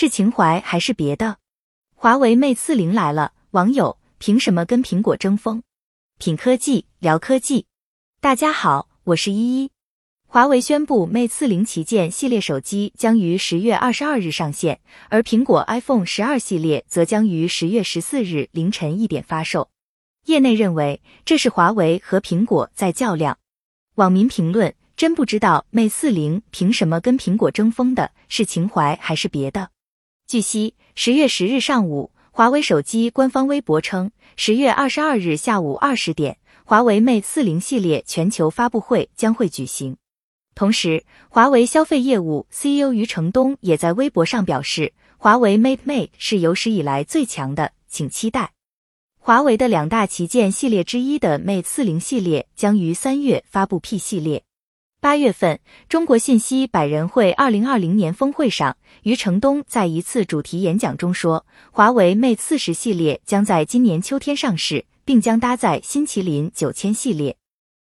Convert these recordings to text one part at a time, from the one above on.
是情怀还是别的？华为 Mate 四零来了，网友凭什么跟苹果争锋？品科技聊科技，大家好，我是依依。华为宣布 Mate 四零旗舰系列手机将于十月二十二日上线，而苹果 iPhone 十二系列则将于十月十四日凌晨一点发售。业内认为这是华为和苹果在较量。网民评论：真不知道 Mate 四零凭什么跟苹果争锋的，是情怀还是别的？据悉，十月十日上午，华为手机官方微博称，十月二十二日下午二十点，华为 Mate 四零系列全球发布会将会举行。同时，华为消费业务 CEO 余承东也在微博上表示，华为 Mate Mate 是有史以来最强的，请期待。华为的两大旗舰系列之一的 Mate 四零系列将于三月发布 P 系列。八月份，中国信息百人会二零二零年峰会上，余承东在一次主题演讲中说，华为 Mate 四十系列将在今年秋天上市，并将搭载新麒麟九千系列。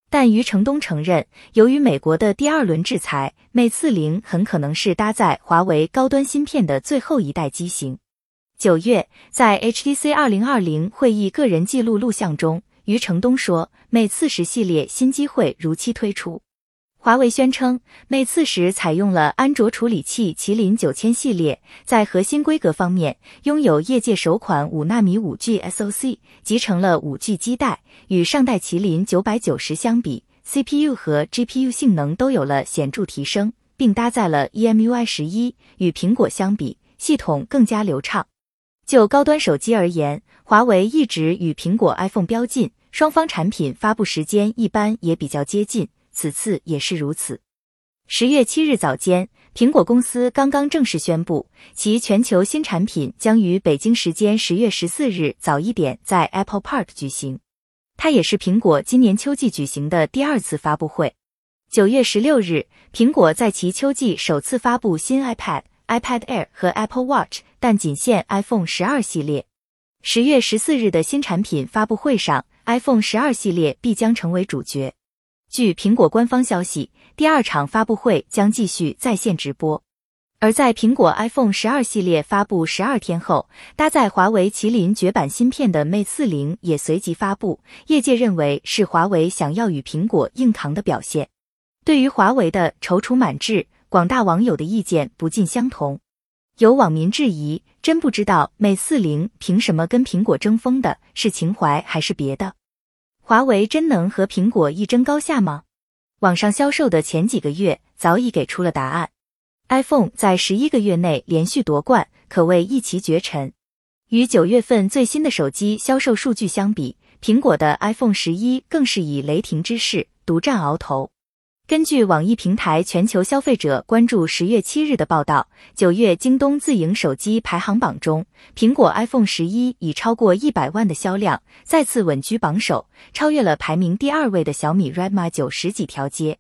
但余承东承认，由于美国的第二轮制裁，Mate 四零很可能是搭载华为高端芯片的最后一代机型。九月，在 HTC 二零二零会议个人记录录像中，余承东说，Mate 四十系列新机会如期推出。华为宣称，Mate 四十采用了安卓处理器麒麟九千系列，在核心规格方面拥有业界首款五纳米五 G SoC，集成了五 G 基带。与上代麒麟九百九十相比，CPU 和 GPU 性能都有了显著提升，并搭载了 EMUI 十一。与苹果相比，系统更加流畅。就高端手机而言，华为一直与苹果 iPhone 标近，双方产品发布时间一般也比较接近。此次也是如此。十月七日早间，苹果公司刚刚正式宣布，其全球新产品将于北京时间十月十四日早一点在 Apple Park 举行。它也是苹果今年秋季举行的第二次发布会。九月十六日，苹果在其秋季首次发布新 iPad、iPad Air 和 Apple Watch，但仅限 iPhone 十二系列。十月十四日的新产品发布会上，iPhone 十二系列必将成为主角。据苹果官方消息，第二场发布会将继续在线直播。而在苹果 iPhone 十二系列发布十二天后，搭载华为麒麟绝版芯片的 Mate 四零也随即发布。业界认为是华为想要与苹果硬扛的表现。对于华为的踌躇满志，广大网友的意见不尽相同。有网民质疑：真不知道 Mate 四零凭什么跟苹果争锋的，是情怀还是别的？华为真能和苹果一争高下吗？网上销售的前几个月早已给出了答案。iPhone 在十一个月内连续夺冠，可谓一骑绝尘。与九月份最新的手机销售数据相比，苹果的 iPhone 十一更是以雷霆之势独占鳌头。根据网易平台全球消费者关注十月七日的报道，九月京东自营手机排行榜中，苹果 iPhone 十一以超过一百万的销量再次稳居榜首，超越了排名第二位的小米 Redmi 九十几条街。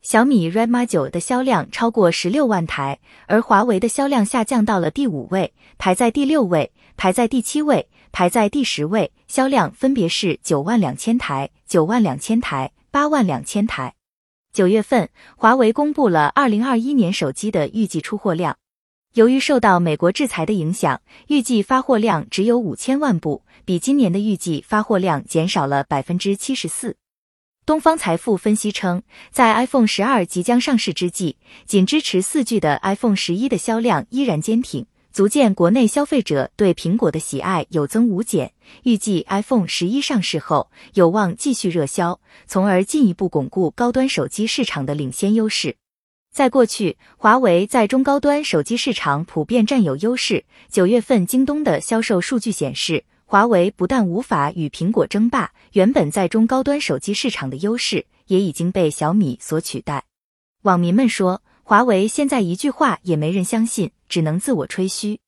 小米 Redmi 九的销量超过十六万台，而华为的销量下降到了第五位，排在第六位，排在第七位，排在第十位，销量分别是九万两千台、九万两千台、八万两千台。九月份，华为公布了二零二一年手机的预计出货量。由于受到美国制裁的影响，预计发货量只有五千万部，比今年的预计发货量减少了百分之七十四。东方财富分析称，在 iPhone 十二即将上市之际，仅支持四 G 的 iPhone 十一的销量依然坚挺。足见国内消费者对苹果的喜爱有增无减。预计 iPhone 十一上市后，有望继续热销，从而进一步巩固高端手机市场的领先优势。在过去，华为在中高端手机市场普遍占有优势。九月份京东的销售数据显示，华为不但无法与苹果争霸，原本在中高端手机市场的优势也已经被小米所取代。网民们说。华为现在一句话也没人相信，只能自我吹嘘。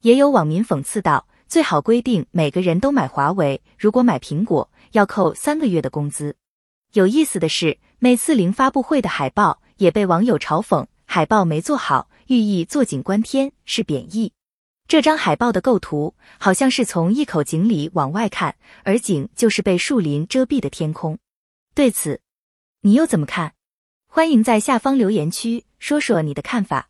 也有网民讽刺道：“最好规定每个人都买华为，如果买苹果要扣三个月的工资。”有意思的是，Mate 四零发布会的海报也被网友嘲讽：“海报没做好，寓意坐井观天，是贬义。”这张海报的构图好像是从一口井里往外看，而井就是被树林遮蔽的天空。对此，你又怎么看？欢迎在下方留言区。说说你的看法。